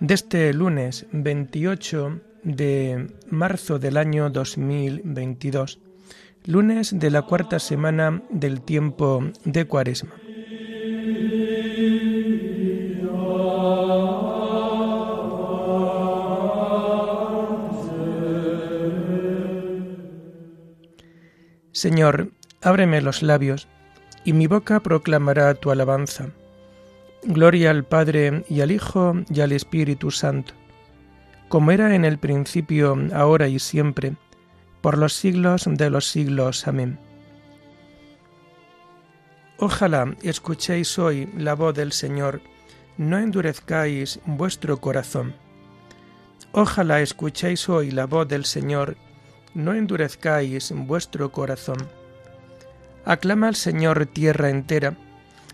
de este lunes 28 de marzo del año 2022, lunes de la cuarta semana del tiempo de Cuaresma. Señor, ábreme los labios y mi boca proclamará tu alabanza. Gloria al Padre y al Hijo y al Espíritu Santo, como era en el principio, ahora y siempre, por los siglos de los siglos. Amén. Ojalá escuchéis hoy la voz del Señor, no endurezcáis vuestro corazón. Ojalá escuchéis hoy la voz del Señor, no endurezcáis vuestro corazón. Aclama al Señor tierra entera,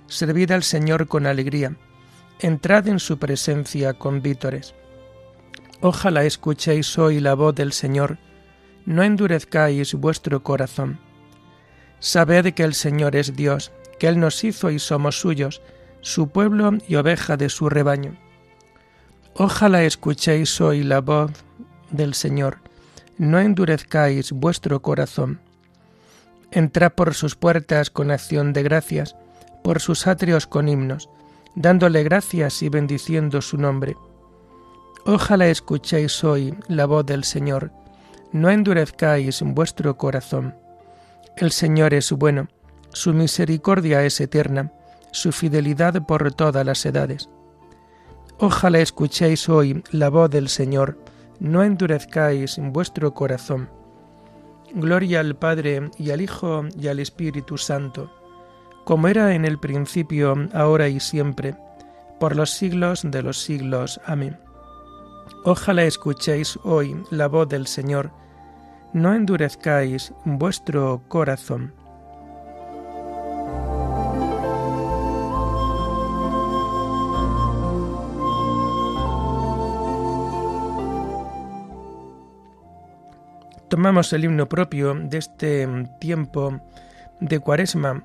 servid al Señor con alegría, entrad en su presencia con vítores. Ojalá escuchéis hoy la voz del Señor, no endurezcáis vuestro corazón. Sabed que el Señor es Dios, que Él nos hizo y somos suyos, su pueblo y oveja de su rebaño. Ojalá escuchéis hoy la voz del Señor, no endurezcáis vuestro corazón. Entrad por sus puertas con acción de gracias, por sus atrios con himnos, dándole gracias y bendiciendo su nombre. Ojalá escuchéis hoy la voz del Señor, no endurezcáis vuestro corazón. El Señor es bueno, su misericordia es eterna, su fidelidad por todas las edades. Ojalá escuchéis hoy la voz del Señor, no endurezcáis vuestro corazón. Gloria al Padre y al Hijo y al Espíritu Santo, como era en el principio, ahora y siempre, por los siglos de los siglos. Amén. Ojalá escuchéis hoy la voz del Señor, no endurezcáis vuestro corazón. tomamos el himno propio de este tiempo de Cuaresma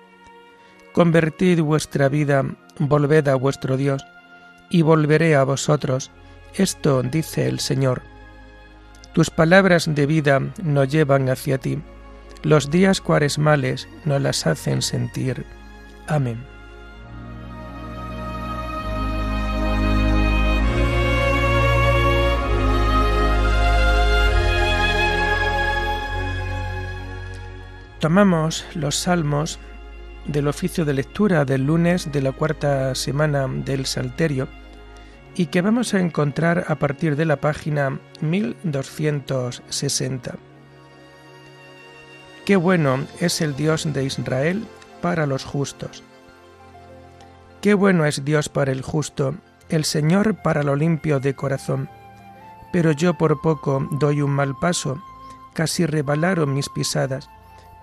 Convertid vuestra vida, volved a vuestro Dios, y volveré a vosotros. Esto dice el Señor. Tus palabras de vida nos llevan hacia ti. Los días cuaresmales nos las hacen sentir. Amén. Tomamos los salmos del oficio de lectura del lunes de la cuarta semana del Salterio y que vamos a encontrar a partir de la página 1260. Qué bueno es el Dios de Israel para los justos. Qué bueno es Dios para el justo, el Señor para lo limpio de corazón. Pero yo por poco doy un mal paso, casi rebalaron mis pisadas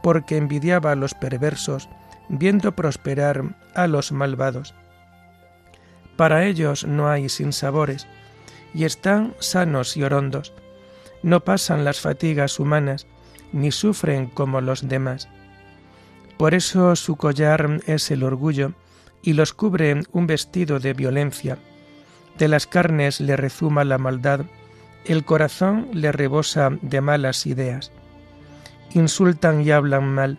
porque envidiaba a los perversos, viendo prosperar a los malvados. Para ellos no hay sinsabores, y están sanos y orondos. No pasan las fatigas humanas, ni sufren como los demás. Por eso su collar es el orgullo, y los cubre un vestido de violencia. De las carnes le rezuma la maldad, el corazón le rebosa de malas ideas insultan y hablan mal,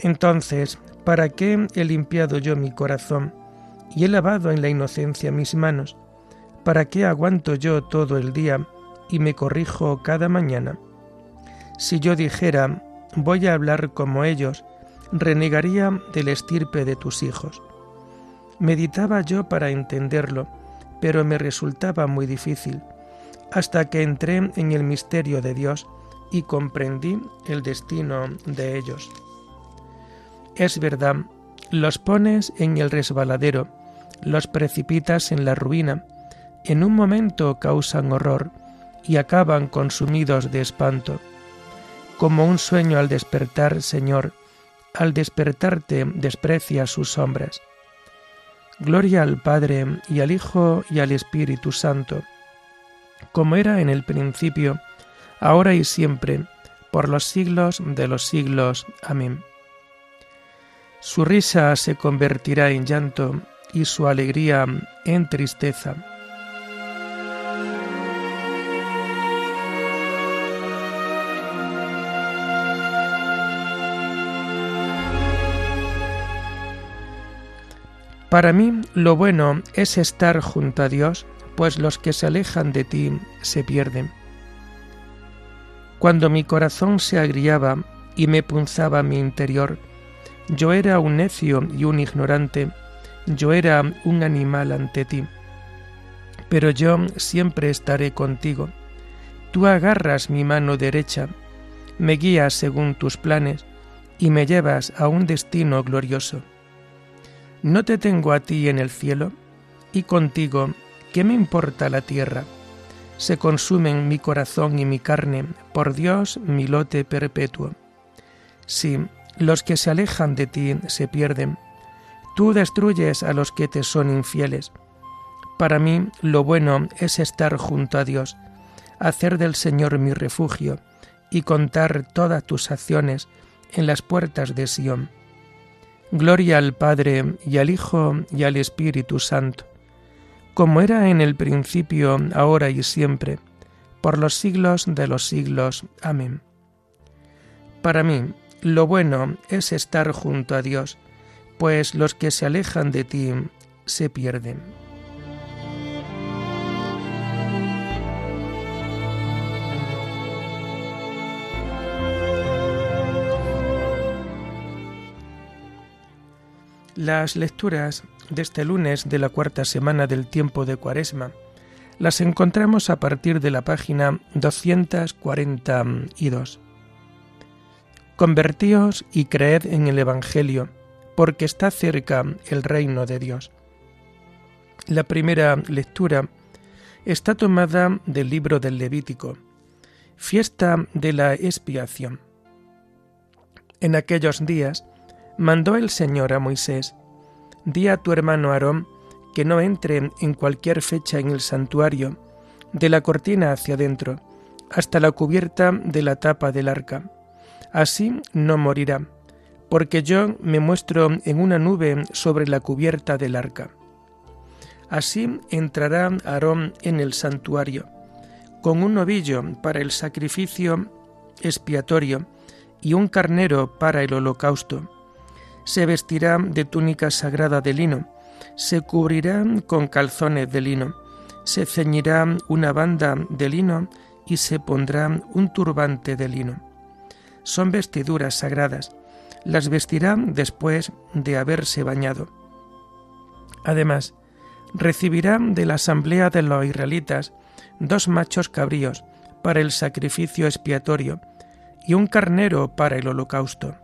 Entonces, ¿para qué he limpiado yo mi corazón y he lavado en la inocencia mis manos? ¿Para qué aguanto yo todo el día y me corrijo cada mañana? Si yo dijera, voy a hablar como ellos, renegaría del estirpe de tus hijos. Meditaba yo para entenderlo, pero me resultaba muy difícil, hasta que entré en el misterio de Dios y comprendí el destino de ellos. Es verdad, los pones en el resbaladero, los precipitas en la ruina, en un momento causan horror y acaban consumidos de espanto. Como un sueño al despertar, Señor, al despertarte desprecia sus sombras. Gloria al Padre y al Hijo y al Espíritu Santo, como era en el principio, ahora y siempre, por los siglos de los siglos. Amén. Su risa se convertirá en llanto y su alegría en tristeza. Para mí lo bueno es estar junto a Dios, pues los que se alejan de ti se pierden. Cuando mi corazón se agriaba y me punzaba mi interior, yo era un necio y un ignorante, yo era un animal ante ti. Pero yo siempre estaré contigo. Tú agarras mi mano derecha, me guías según tus planes y me llevas a un destino glorioso. ¿No te tengo a ti en el cielo? Y contigo, ¿qué me importa la tierra? Se consumen mi corazón y mi carne, por Dios mi lote perpetuo. Sí, los que se alejan de ti se pierden. Tú destruyes a los que te son infieles. Para mí lo bueno es estar junto a Dios, hacer del Señor mi refugio y contar todas tus acciones en las puertas de Sión. Gloria al Padre y al Hijo y al Espíritu Santo, como era en el principio, ahora y siempre, por los siglos de los siglos. Amén. Para mí, lo bueno es estar junto a Dios, pues los que se alejan de ti se pierden. Las lecturas de este lunes de la cuarta semana del tiempo de Cuaresma las encontramos a partir de la página 242. Convertíos y creed en el Evangelio, porque está cerca el reino de Dios. La primera lectura está tomada del libro del Levítico, fiesta de la expiación. En aquellos días mandó el Señor a Moisés, di a tu hermano Aarón que no entre en cualquier fecha en el santuario, de la cortina hacia adentro, hasta la cubierta de la tapa del arca Así no morirá, porque yo me muestro en una nube sobre la cubierta del arca. Así entrará Aarón en el santuario, con un novillo para el sacrificio expiatorio y un carnero para el holocausto. Se vestirá de túnica sagrada de lino, se cubrirá con calzones de lino, se ceñirá una banda de lino y se pondrá un turbante de lino son vestiduras sagradas. Las vestirá después de haberse bañado. Además, recibirá de la asamblea de los israelitas dos machos cabríos para el sacrificio expiatorio y un carnero para el holocausto.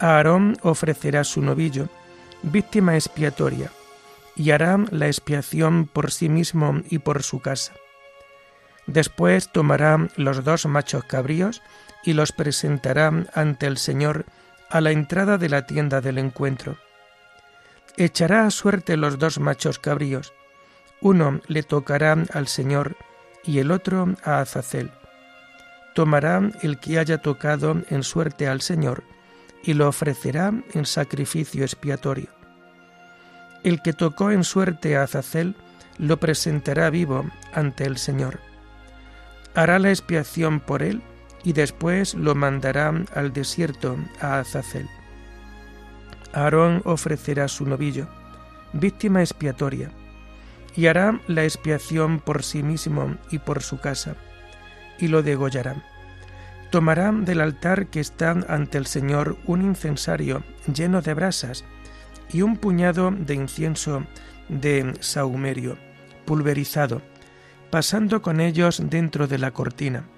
Aarón ofrecerá su novillo, víctima expiatoria, y hará la expiación por sí mismo y por su casa. Después tomará los dos machos cabríos y los presentará ante el Señor a la entrada de la tienda del encuentro. Echará a suerte los dos machos cabríos. Uno le tocará al Señor y el otro a Azazel. Tomará el que haya tocado en suerte al Señor y lo ofrecerá en sacrificio expiatorio. El que tocó en suerte a Azazel lo presentará vivo ante el Señor. Hará la expiación por él y después lo mandará al desierto a Azazel. Aarón ofrecerá su novillo, víctima expiatoria, y hará la expiación por sí mismo y por su casa, y lo degollará. Tomará del altar que está ante el Señor un incensario lleno de brasas, y un puñado de incienso de saumerio, pulverizado, pasando con ellos dentro de la cortina.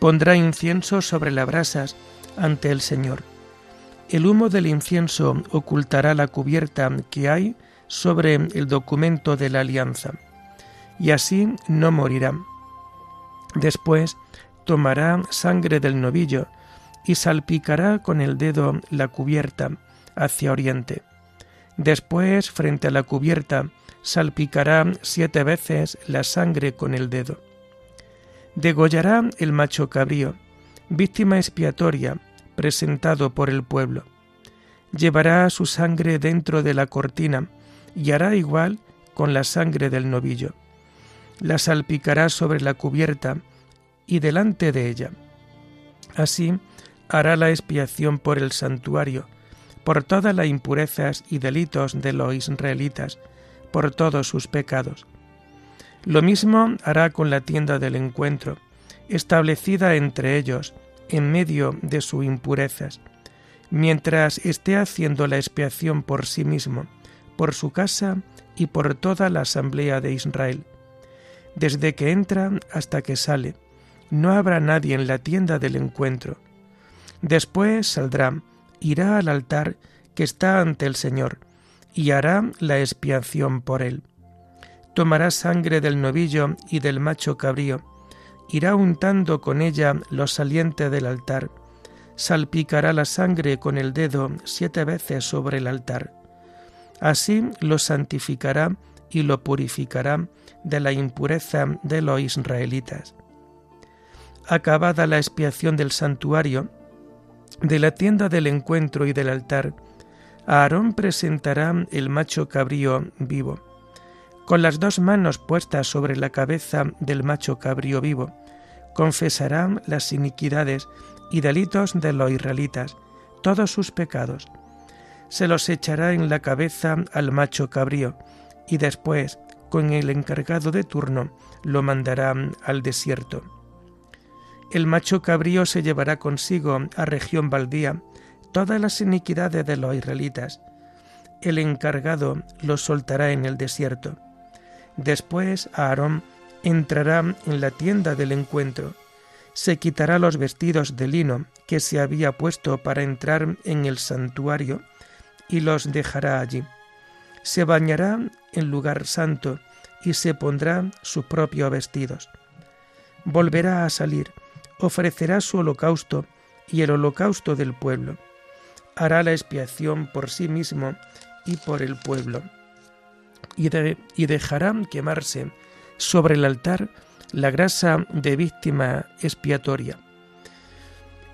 Pondrá incienso sobre las brasas ante el Señor. El humo del incienso ocultará la cubierta que hay sobre el documento de la alianza, y así no morirá. Después tomará sangre del novillo y salpicará con el dedo la cubierta hacia oriente Después, frente a la cubierta, salpicará siete veces la sangre con el dedo. Degollará el macho cabrío, víctima expiatoria, presentado por el pueblo. Llevará su sangre dentro de la cortina y hará igual con la sangre del novillo. La salpicará sobre la cubierta y delante de ella. Así hará la expiación por el santuario, por todas las impurezas y delitos de los israelitas, por todos sus pecados. Lo mismo hará con la tienda del encuentro, establecida entre ellos, en medio de sus impurezas, mientras esté haciendo la expiación por sí mismo, por su casa y por toda la asamblea de Israel. Desde que entra hasta que sale, no habrá nadie en la tienda del encuentro. Después saldrá irá al altar que está ante el Señor y hará la expiación por él. Tomará sangre del novillo y del macho cabrío, irá untando con ella los salientes del altar, salpicará la sangre con el dedo siete veces sobre el altar. Así lo santificará y lo purificará de la impureza de los israelitas. Acabada la expiación del santuario, de la tienda del encuentro y del altar, Aarón presentará el macho cabrío vivo, con las dos manos puestas sobre la cabeza del macho cabrío vivo, confesará las iniquidades y delitos de los israelitas, todos sus pecados. Se los echará en la cabeza al macho cabrío, y después, con el encargado de turno, lo mandará al desierto el macho cabrío se llevará consigo a región baldía todas las iniquidades de los israelitas. El encargado los soltará en el desierto. Después Aarón entrará en la tienda del encuentro, se quitará los vestidos de lino que se había puesto para entrar en el santuario y los dejará allí. Se bañará en lugar santo y se pondrá sus propios vestidos. Volverá a salir ofrecerá su holocausto y el holocausto del pueblo. Hará la expiación por sí mismo y por el pueblo. Y, y dejará quemarse sobre el altar la grasa de víctima expiatoria.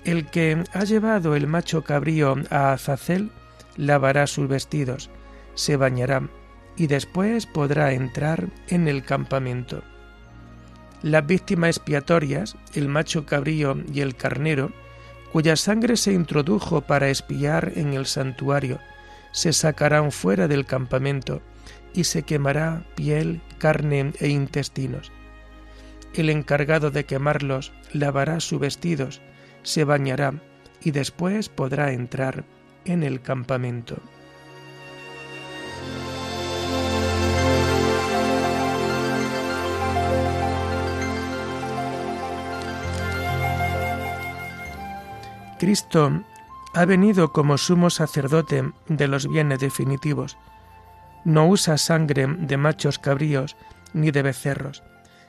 El que ha llevado el macho cabrío a Azazel lavará sus vestidos, se bañará y después podrá entrar en el campamento. Las víctimas expiatorias, el macho cabrío y el carnero, cuya sangre se introdujo para espiar en el santuario, se sacarán fuera del campamento y se quemará piel, carne e intestinos. El encargado de quemarlos lavará sus vestidos, se bañará y después podrá entrar en el campamento. Cristo ha venido como sumo sacerdote de los bienes definitivos, no usa sangre de machos cabríos ni de becerros,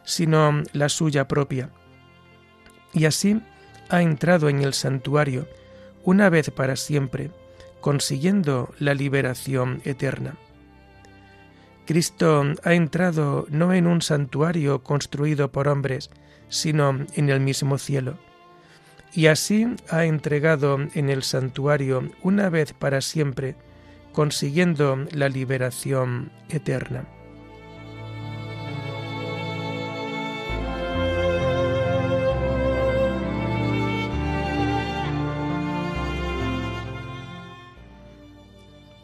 sino la suya propia. Y así ha entrado en el santuario una vez para siempre, consiguiendo la liberación eterna. Cristo ha entrado no en un santuario construido por hombres, sino en el mismo cielo. Y así ha entregado en el santuario una vez para siempre, consiguiendo la liberación eterna.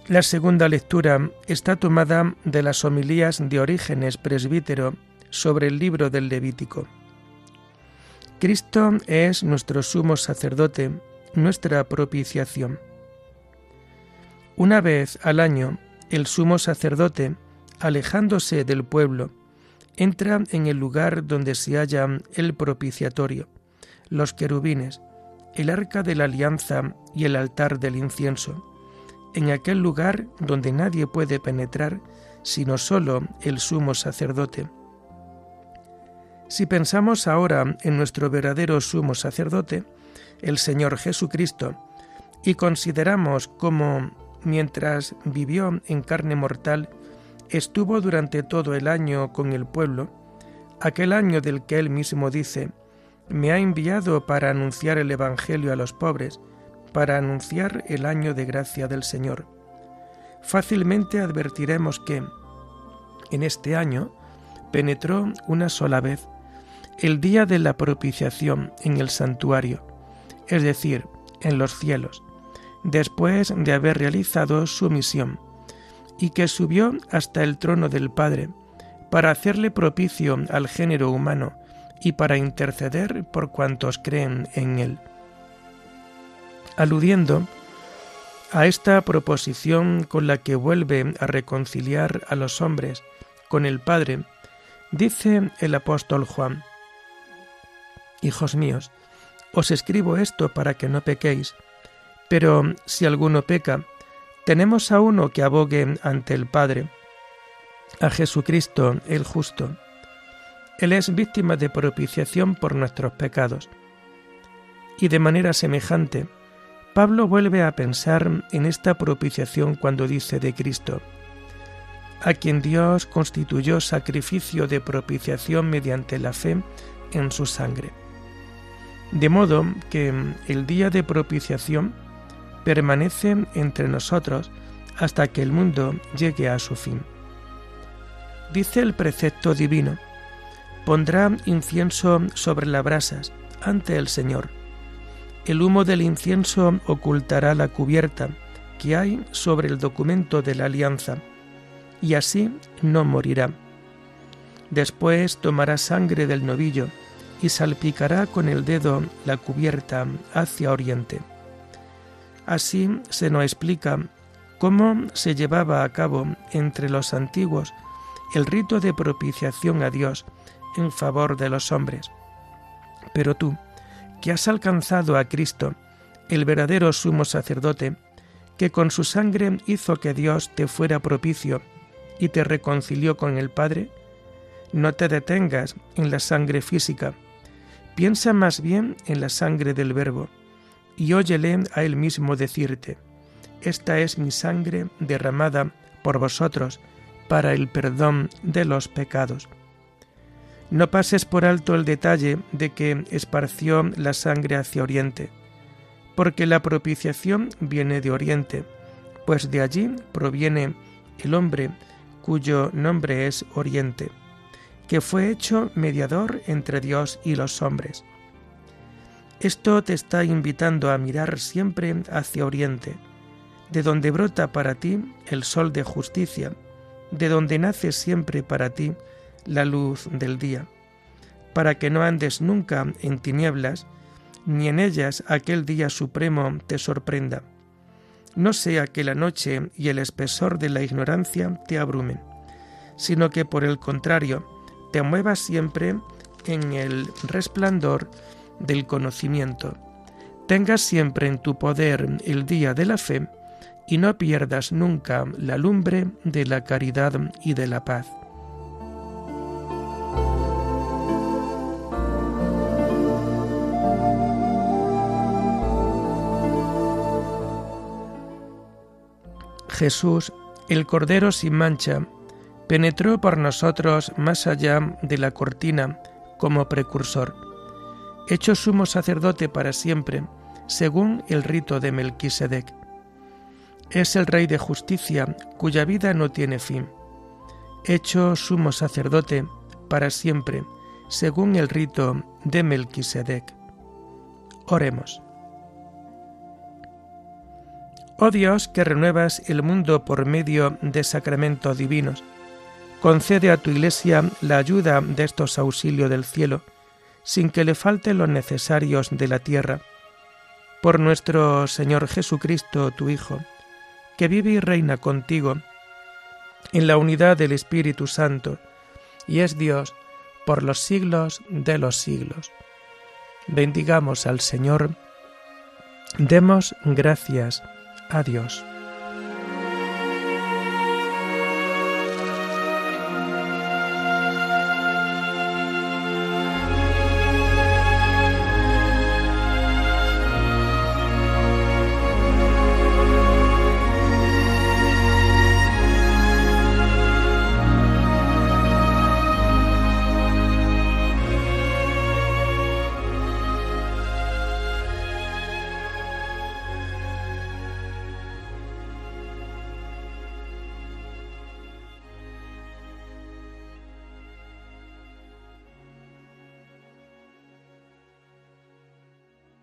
La segunda lectura está tomada de las homilías de Orígenes presbítero sobre el libro del Levítico. Cristo es nuestro sumo sacerdote, nuestra propiciación. Una vez al año, el sumo sacerdote, alejándose del pueblo, entra en el lugar donde se halla el propiciatorio, los querubines, el arca de la alianza y el altar del incienso en aquel lugar donde nadie puede penetrar sino solo el sumo sacerdote. Si pensamos ahora en nuestro verdadero sumo sacerdote, el Señor Jesucristo, y consideramos cómo, mientras vivió en carne mortal, estuvo durante todo el año con el pueblo, aquel año del que él mismo dice, me ha enviado para anunciar el Evangelio a los pobres, para anunciar el año de gracia del Señor. Fácilmente advertiremos que en este año penetró una sola vez el día de la propiciación en el santuario, es decir, en los cielos, después de haber realizado su misión, y que subió hasta el trono del Padre, para hacerle propicio al género humano y para interceder por cuantos creen en él. Aludiendo a esta proposición con la que vuelve a reconciliar a los hombres con el Padre, dice el apóstol Juan, Hijos míos, os escribo esto para que no pequéis, pero si alguno peca, tenemos a uno que abogue ante el Padre, a Jesucristo el justo. Él es víctima de propiciación por nuestros pecados. Y de manera semejante, Pablo vuelve a pensar en esta propiciación cuando dice de Cristo, a quien Dios constituyó sacrificio de propiciación mediante la fe en su sangre. De modo que el día de propiciación permanece entre nosotros hasta que el mundo llegue a su fin. Dice el precepto divino, pondrá incienso sobre las brasas ante el Señor el humo del incienso ocultará la cubierta que hay sobre el documento de la alianza, y así no morirá. Después tomará sangre del novillo y salpicará con el dedo la cubierta hacia oriente. Así se nos explica cómo se llevaba a cabo entre los antiguos el rito de propiciación a Dios en favor de los hombres. Pero tú, que has alcanzado a Cristo, el verdadero sumo sacerdote, que con su sangre hizo que Dios te fuera propicio y te reconcilió con el Padre, no te detengas en la sangre física, piensa más bien en la sangre del Verbo, y óyele a él mismo decirte, Esta es mi sangre derramada por vosotros para el perdón de los pecados. No pases por alto el detalle de que esparció la sangre hacia oriente, porque la propiciación viene de oriente, pues de allí proviene el hombre cuyo nombre es Oriente, que fue hecho mediador entre Dios y los hombres. Esto te está invitando a mirar siempre hacia Oriente, de donde brota para ti el sol de justicia, de donde nace siempre para ti la luz del día, para que no andes nunca en tinieblas, ni en ellas aquel día supremo te sorprenda. No sea que la noche y el espesor de la ignorancia te abrumen, sino que por el contrario te muevas siempre en el resplandor del conocimiento, tengas siempre en tu poder el día de la fe y no pierdas nunca la lumbre de la caridad y de la paz. Jesús, el Cordero sin mancha, penetró por nosotros más allá de la cortina como precursor, hecho sumo sacerdote para siempre, según el rito de Melquisedec. Es el Rey de justicia, cuya vida no tiene fin, hecho sumo sacerdote para siempre, según el rito de Melquisedec. Oremos. Oh Dios, que renuevas el mundo por medio de sacramentos divinos, concede a tu Iglesia la ayuda de estos auxilios del cielo, sin que le falten los necesarios de la tierra. Por nuestro Señor Jesucristo, tu Hijo, que vive y reina contigo en la unidad del Espíritu Santo, y es Dios por los siglos de los siglos. Bendigamos al Señor, demos gracias a Dios.